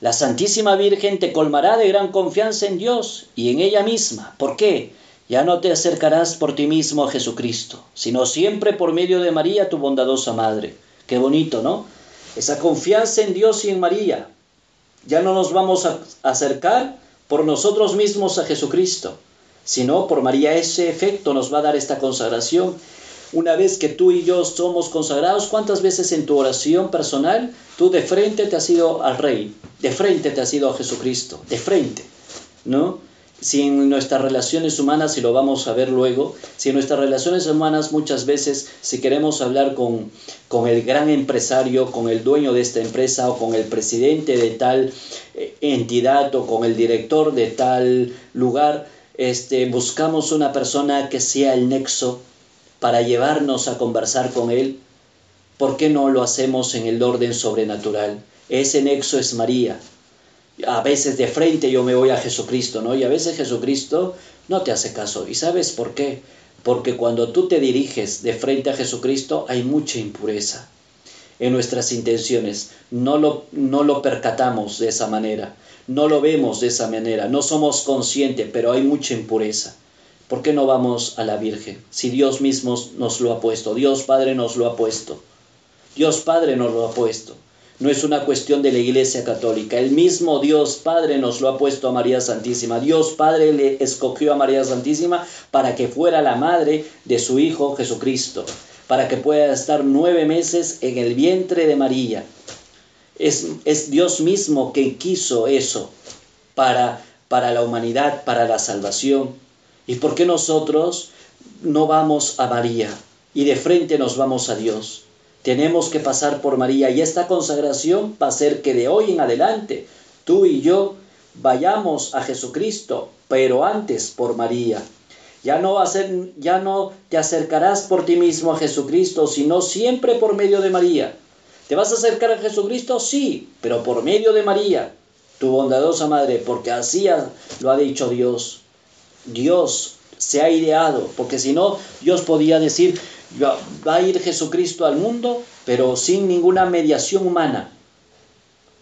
La Santísima Virgen te colmará de gran confianza en Dios y en ella misma. ¿Por qué? Ya no te acercarás por ti mismo a Jesucristo, sino siempre por medio de María, tu bondadosa Madre. Qué bonito, ¿no? Esa confianza en Dios y en María. Ya no nos vamos a acercar por nosotros mismos a Jesucristo, sino por María. Ese efecto nos va a dar esta consagración una vez que tú y yo somos consagrados, ¿cuántas veces en tu oración personal tú de frente te has ido al Rey, de frente te has ido a Jesucristo, de frente, ¿no? Si en nuestras relaciones humanas, y lo vamos a ver luego, si en nuestras relaciones humanas muchas veces, si queremos hablar con, con el gran empresario, con el dueño de esta empresa o con el presidente de tal eh, entidad o con el director de tal lugar, este, buscamos una persona que sea el nexo para llevarnos a conversar con Él, ¿por qué no lo hacemos en el orden sobrenatural? Ese nexo es María. A veces de frente yo me voy a Jesucristo, ¿no? Y a veces Jesucristo no te hace caso. ¿Y sabes por qué? Porque cuando tú te diriges de frente a Jesucristo hay mucha impureza en nuestras intenciones. No lo, no lo percatamos de esa manera, no lo vemos de esa manera, no somos conscientes, pero hay mucha impureza. ¿Por qué no vamos a la Virgen? Si Dios mismo nos lo ha puesto, Dios Padre nos lo ha puesto. Dios Padre nos lo ha puesto. No es una cuestión de la Iglesia Católica. El mismo Dios Padre nos lo ha puesto a María Santísima. Dios Padre le escogió a María Santísima para que fuera la madre de su Hijo Jesucristo, para que pueda estar nueve meses en el vientre de María. Es, es Dios mismo que quiso eso para, para la humanidad, para la salvación. ¿Y por qué nosotros no vamos a María y de frente nos vamos a Dios? Tenemos que pasar por María y esta consagración va a ser que de hoy en adelante tú y yo vayamos a Jesucristo, pero antes por María. Ya no, va a ser, ya no te acercarás por ti mismo a Jesucristo, sino siempre por medio de María. ¿Te vas a acercar a Jesucristo? Sí, pero por medio de María, tu bondadosa Madre, porque así lo ha dicho Dios. Dios se ha ideado, porque si no, Dios podía decir, va a ir Jesucristo al mundo, pero sin ninguna mediación humana,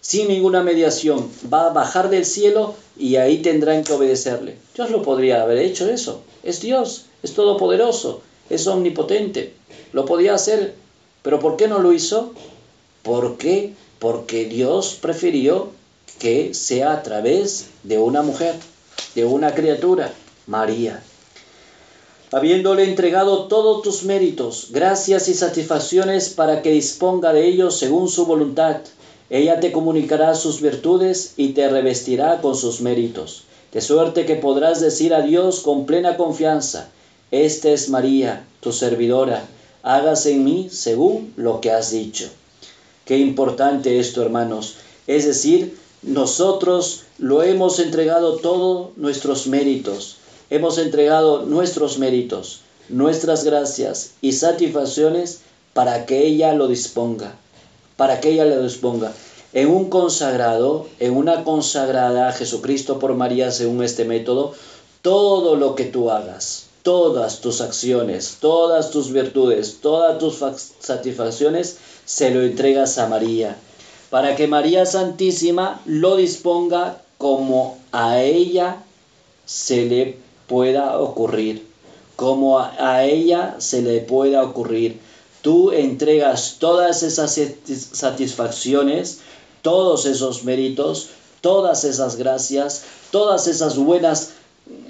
sin ninguna mediación, va a bajar del cielo y ahí tendrán que obedecerle. Dios lo podría haber hecho eso, es Dios, es todopoderoso, es omnipotente, lo podía hacer, pero ¿por qué no lo hizo? ¿Por qué? Porque Dios prefirió que sea a través de una mujer, de una criatura, María. Habiéndole entregado todos tus méritos, gracias y satisfacciones para que disponga de ellos según su voluntad, ella te comunicará sus virtudes y te revestirá con sus méritos, de suerte que podrás decir a Dios con plena confianza, Esta es María, tu servidora, hágase en mí según lo que has dicho. Qué importante esto, hermanos. Es decir, nosotros lo hemos entregado todos nuestros méritos, hemos entregado nuestros méritos, nuestras gracias y satisfacciones para que ella lo disponga, para que ella lo disponga. En un consagrado, en una consagrada a Jesucristo por María según este método, todo lo que tú hagas, todas tus acciones, todas tus virtudes, todas tus satisfacciones, se lo entregas a María, para que María Santísima lo disponga como a ella se le pueda ocurrir, como a, ella se le pueda ocurrir. Tú entregas todas esas satisfacciones, todos esos méritos, todas esas gracias, todas esas buenas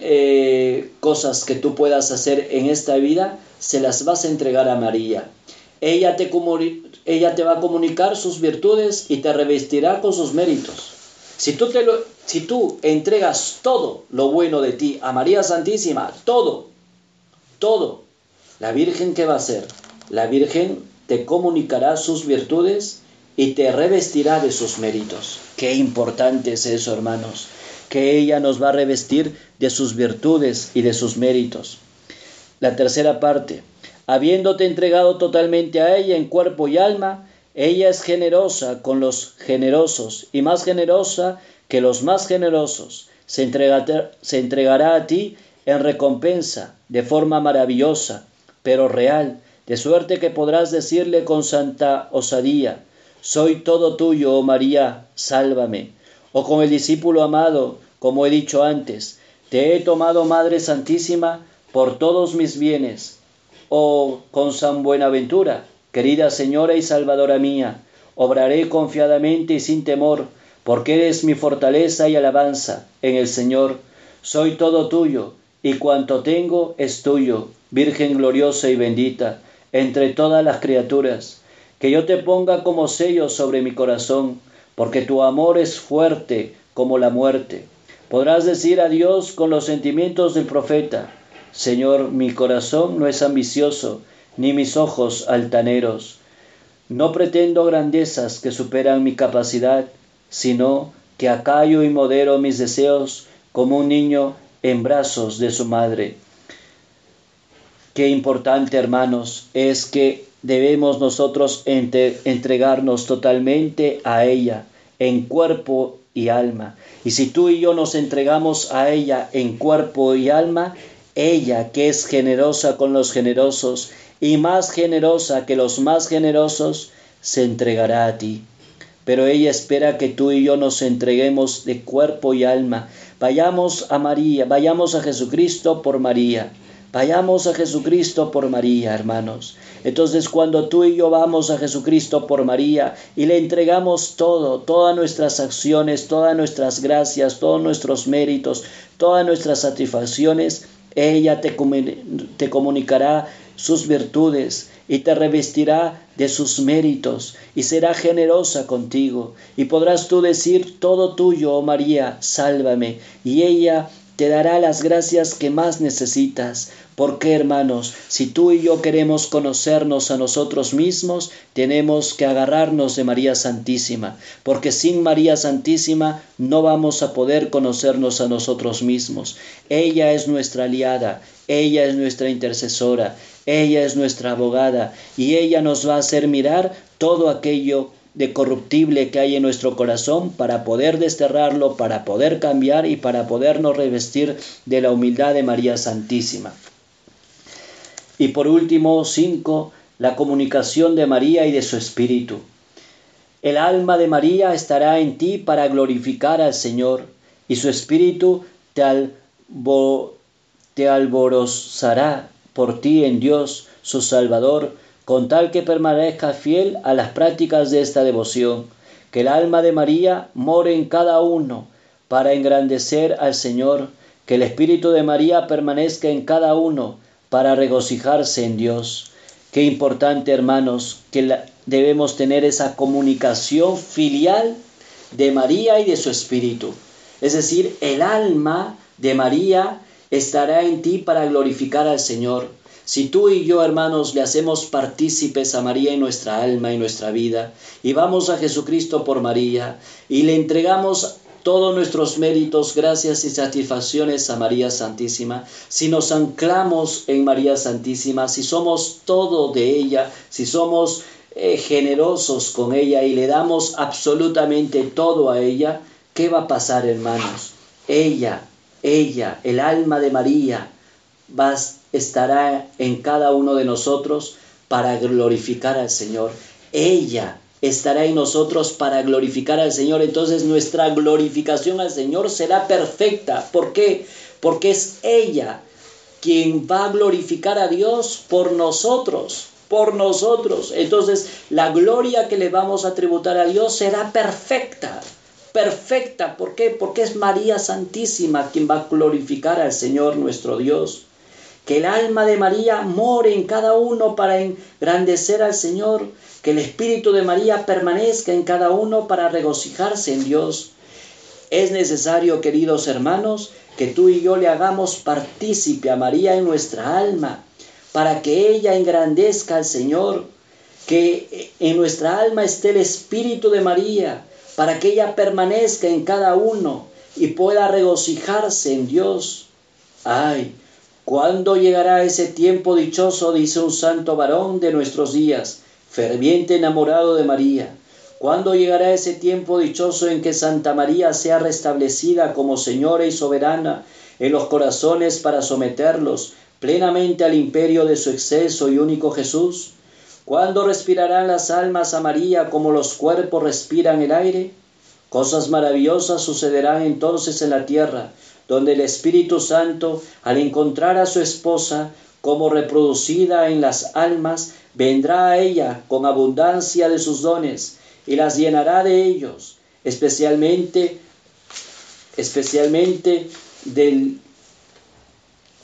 eh, cosas que tú puedas hacer en esta vida, se las vas a entregar a María. Ella te, ella te va a comunicar sus virtudes y te revestirá con sus méritos. Si tú, te lo, si tú entregas todo lo bueno de ti a María Santísima, todo, todo, la Virgen ¿qué va a hacer? La Virgen te comunicará sus virtudes y te revestirá de sus méritos. Qué importante es eso, hermanos, que ella nos va a revestir de sus virtudes y de sus méritos. La tercera parte, habiéndote entregado totalmente a ella en cuerpo y alma, ella es generosa con los generosos y más generosa que los más generosos. Se, entregará a ti en recompensa de forma maravillosa, pero real, de suerte que podrás decirle con santa osadía, soy todo tuyo, oh María, sálvame. O con el discípulo amado, como he dicho antes, te he tomado, Madre Santísima, por todos mis bienes. O con San Buenaventura, querida Señora y Salvadora mía, obraré confiadamente y sin temor, porque eres mi fortaleza y alabanza en el Señor. Soy todo tuyo, y cuanto tengo es tuyo, Virgen gloriosa y bendita, entre todas las criaturas. Que yo te ponga como sello sobre mi corazón, porque tu amor es fuerte como la muerte. Podrás decir a Dios con los sentimientos del profeta, Señor, mi corazón no es ambicioso, ni mis ojos altaneros. No pretendo grandezas que superan mi capacidad, sino que acallo y modero mis deseos como un niño en brazos de su madre. Qué importante, hermanos, es que debemos nosotros entregarnos totalmente a ella, en cuerpo y alma. Y si tú y yo nos entregamos a ella en cuerpo y alma, ella que es generosa con los generosos y más generosa que los más generosos, se entregará a ti. Pero ella espera que tú y yo nos entreguemos de cuerpo y alma. Vayamos a María, vayamos a Jesucristo por María. Vayamos a Jesucristo por María, hermanos. Entonces cuando tú y yo vamos a Jesucristo por María y le entregamos todo, todas nuestras acciones, todas nuestras gracias, todos nuestros méritos, todas nuestras satisfacciones, ella te, te comunicará sus virtudes y te revestirá de sus méritos y será generosa contigo. Y podrás tú decir, todo tuyo, oh María, sálvame. Y ella te dará las gracias que más necesitas. Porque, hermanos, si tú y yo queremos conocernos a nosotros mismos, tenemos que agarrarnos de María Santísima, porque sin María Santísima no vamos a poder conocernos a nosotros mismos. Ella es nuestra aliada, ella es nuestra intercesora, ella es nuestra abogada y ella nos va a hacer mirar todo aquello de corruptible que hay en nuestro corazón para poder desterrarlo, para poder cambiar y para podernos revestir de la humildad de María Santísima. Y por último, cinco, la comunicación de María y de su Espíritu. El alma de María estará en ti para glorificar al Señor, y su Espíritu te, te alborozará por ti en Dios, su Salvador, con tal que permanezca fiel a las prácticas de esta devoción, que el alma de María more en cada uno para engrandecer al Señor, que el Espíritu de María permanezca en cada uno para regocijarse en Dios. Qué importante, hermanos, que debemos tener esa comunicación filial de María y de su Espíritu. Es decir, el alma de María estará en ti para glorificar al Señor. Si tú y yo, hermanos, le hacemos partícipes a María en nuestra alma y nuestra vida, y vamos a Jesucristo por María, y le entregamos todos nuestros méritos, gracias y satisfacciones a María Santísima, si nos anclamos en María Santísima, si somos todo de ella, si somos eh, generosos con ella y le damos absolutamente todo a ella, ¿qué va a pasar, hermanos? Ella, ella, el alma de María, va, estará en cada uno de nosotros para glorificar al Señor. Ella estará en nosotros para glorificar al Señor. Entonces nuestra glorificación al Señor será perfecta. ¿Por qué? Porque es ella quien va a glorificar a Dios por nosotros, por nosotros. Entonces la gloria que le vamos a tributar a Dios será perfecta, perfecta. ¿Por qué? Porque es María Santísima quien va a glorificar al Señor nuestro Dios. Que el alma de María more en cada uno para engrandecer al Señor. Que el Espíritu de María permanezca en cada uno para regocijarse en Dios. Es necesario, queridos hermanos, que tú y yo le hagamos partícipe a María en nuestra alma, para que ella engrandezca al Señor, que en nuestra alma esté el Espíritu de María, para que ella permanezca en cada uno y pueda regocijarse en Dios. Ay, ¿cuándo llegará ese tiempo dichoso, dice un santo varón de nuestros días, ferviente enamorado de María? ¿Cuándo llegará ese tiempo dichoso en que Santa María sea restablecida como Señora y soberana en los corazones para someterlos plenamente al imperio de su exceso y único Jesús? ¿Cuándo respirarán las almas a María como los cuerpos respiran el aire? Cosas maravillosas sucederán entonces en la tierra, donde el Espíritu Santo, al encontrar a su esposa como reproducida en las almas, vendrá a ella con abundancia de sus dones y las llenará de ellos, especialmente, especialmente del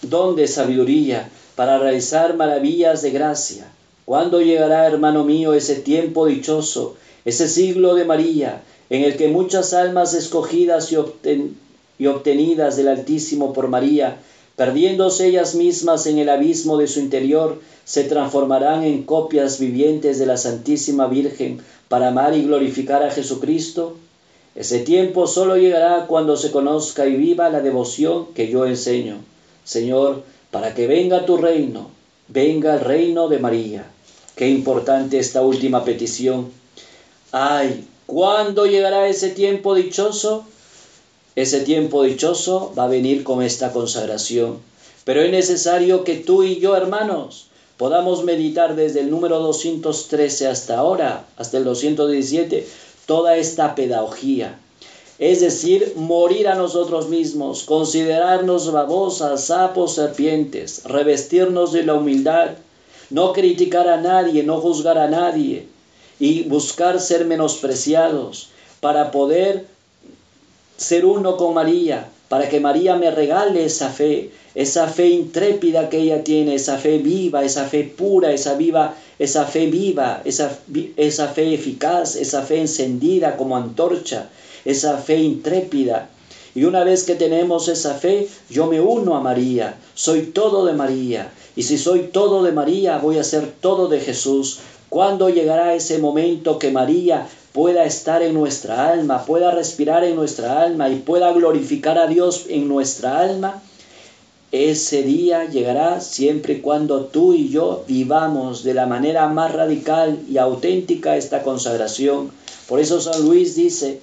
don de sabiduría para realizar maravillas de gracia. ¿Cuándo llegará, hermano mío, ese tiempo dichoso, ese siglo de María, en el que muchas almas escogidas y, y obtenidas del Altísimo por María, perdiéndose ellas mismas en el abismo de su interior, se transformarán en copias vivientes de la Santísima Virgen para amar y glorificar a Jesucristo? Ese tiempo solo llegará cuando se conozca y viva la devoción que yo enseño. Señor, para que venga tu reino, venga el reino de María. Qué importante esta última petición. Ay, ¿cuándo llegará ese tiempo dichoso? Ese tiempo dichoso va a venir con esta consagración. Pero es necesario que tú y yo, hermanos, podamos meditar desde el número 213 hasta ahora, hasta el 217, toda esta pedagogía. Es decir, morir a nosotros mismos, considerarnos babosas, sapos, serpientes, revestirnos de la humildad, no criticar a nadie, no juzgar a nadie y buscar ser menospreciados para poder ser uno con María, para que María me regale esa fe, esa fe intrépida que ella tiene, esa fe viva, esa fe pura, esa viva, esa fe viva, esa, esa fe eficaz, esa fe encendida como antorcha, esa fe intrépida. Y una vez que tenemos esa fe, yo me uno a María, soy todo de María. Y si soy todo de María, voy a ser todo de Jesús. ¿Cuándo llegará ese momento que María pueda estar en nuestra alma, pueda respirar en nuestra alma y pueda glorificar a Dios en nuestra alma, ese día llegará siempre y cuando tú y yo vivamos de la manera más radical y auténtica esta consagración. Por eso San Luis dice,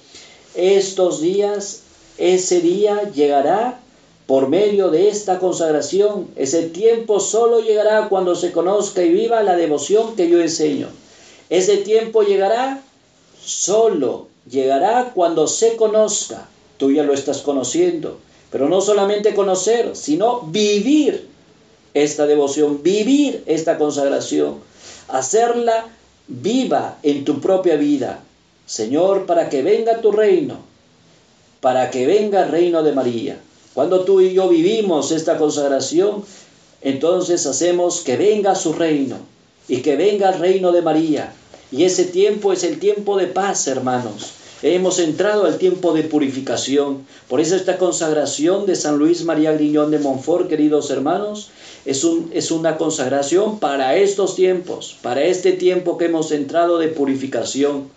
estos días, ese día llegará por medio de esta consagración. Ese tiempo solo llegará cuando se conozca y viva la devoción que yo enseño. Ese tiempo llegará solo llegará cuando se conozca. Tú ya lo estás conociendo. Pero no solamente conocer, sino vivir esta devoción, vivir esta consagración, hacerla viva en tu propia vida. Señor, para que venga tu reino, para que venga el reino de María. Cuando tú y yo vivimos esta consagración, entonces hacemos que venga su reino y que venga el reino de María y ese tiempo es el tiempo de paz, hermanos. Hemos entrado al tiempo de purificación. Por eso esta consagración de San Luis María Griñón de Montfort, queridos hermanos, es, un, es una consagración para estos tiempos, para este tiempo que hemos entrado de purificación.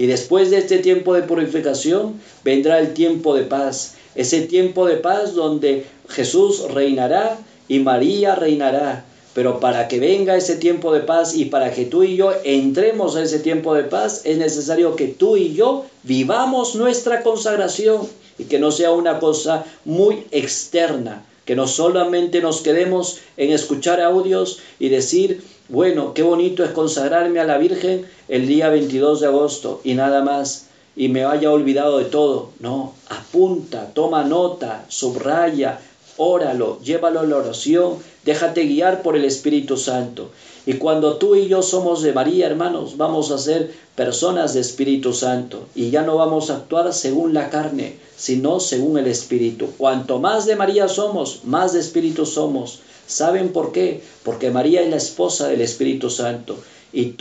Y después de este tiempo de purificación vendrá el tiempo de paz. Ese tiempo de paz donde Jesús reinará y María reinará pero para que venga ese tiempo de paz y para que tú y yo entremos a ese tiempo de paz, es necesario que tú y yo vivamos nuestra consagración y que no sea una cosa muy externa, que no solamente nos quedemos en escuchar audios y decir, bueno, qué bonito es consagrarme a la Virgen el día 22 de agosto y nada más y me haya olvidado de todo. No, apunta, toma nota, subraya, óralo, llévalo a la oración, déjate guiar por el Espíritu Santo. Y cuando tú y yo somos de María, hermanos, vamos a ser personas de Espíritu Santo y ya no vamos a actuar según la carne, sino según el Espíritu. Cuanto más de María somos, más de Espíritu somos. ¿Saben por qué? Porque María es la esposa del Espíritu Santo y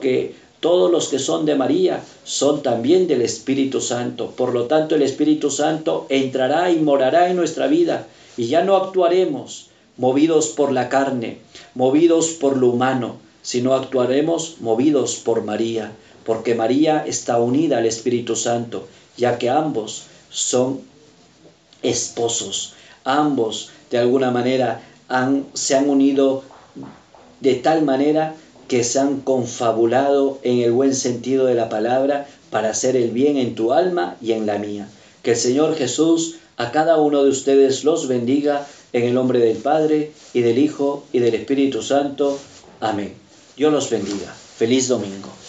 que todos los que son de María son también del Espíritu Santo. Por lo tanto, el Espíritu Santo entrará y morará en nuestra vida y ya no actuaremos movidos por la carne, movidos por lo humano, sino actuaremos movidos por María, porque María está unida al Espíritu Santo, ya que ambos son esposos, ambos de alguna manera se han unido de tal manera que se han confabulado en el buen sentido de la palabra para hacer el bien en tu alma y en la mía. Que el Señor Jesús a cada uno de ustedes los bendiga en el nombre del Padre y del Hijo y del Espíritu Santo. Amén. Dios los bendiga. Feliz domingo.